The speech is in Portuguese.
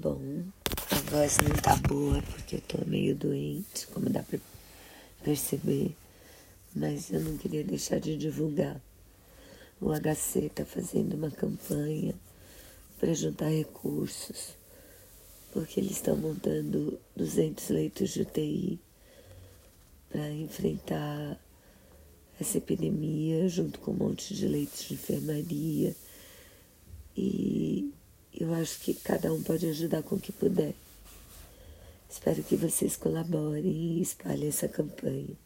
Bom, a voz não tá boa porque eu tô meio doente, como dá pra perceber, mas eu não queria deixar de divulgar. O HC tá fazendo uma campanha para juntar recursos, porque eles estão montando 200 leitos de UTI para enfrentar essa epidemia, junto com um monte de leitos de enfermaria. E eu acho que cada um pode ajudar com o que puder. Espero que vocês colaborem e espalhem essa campanha.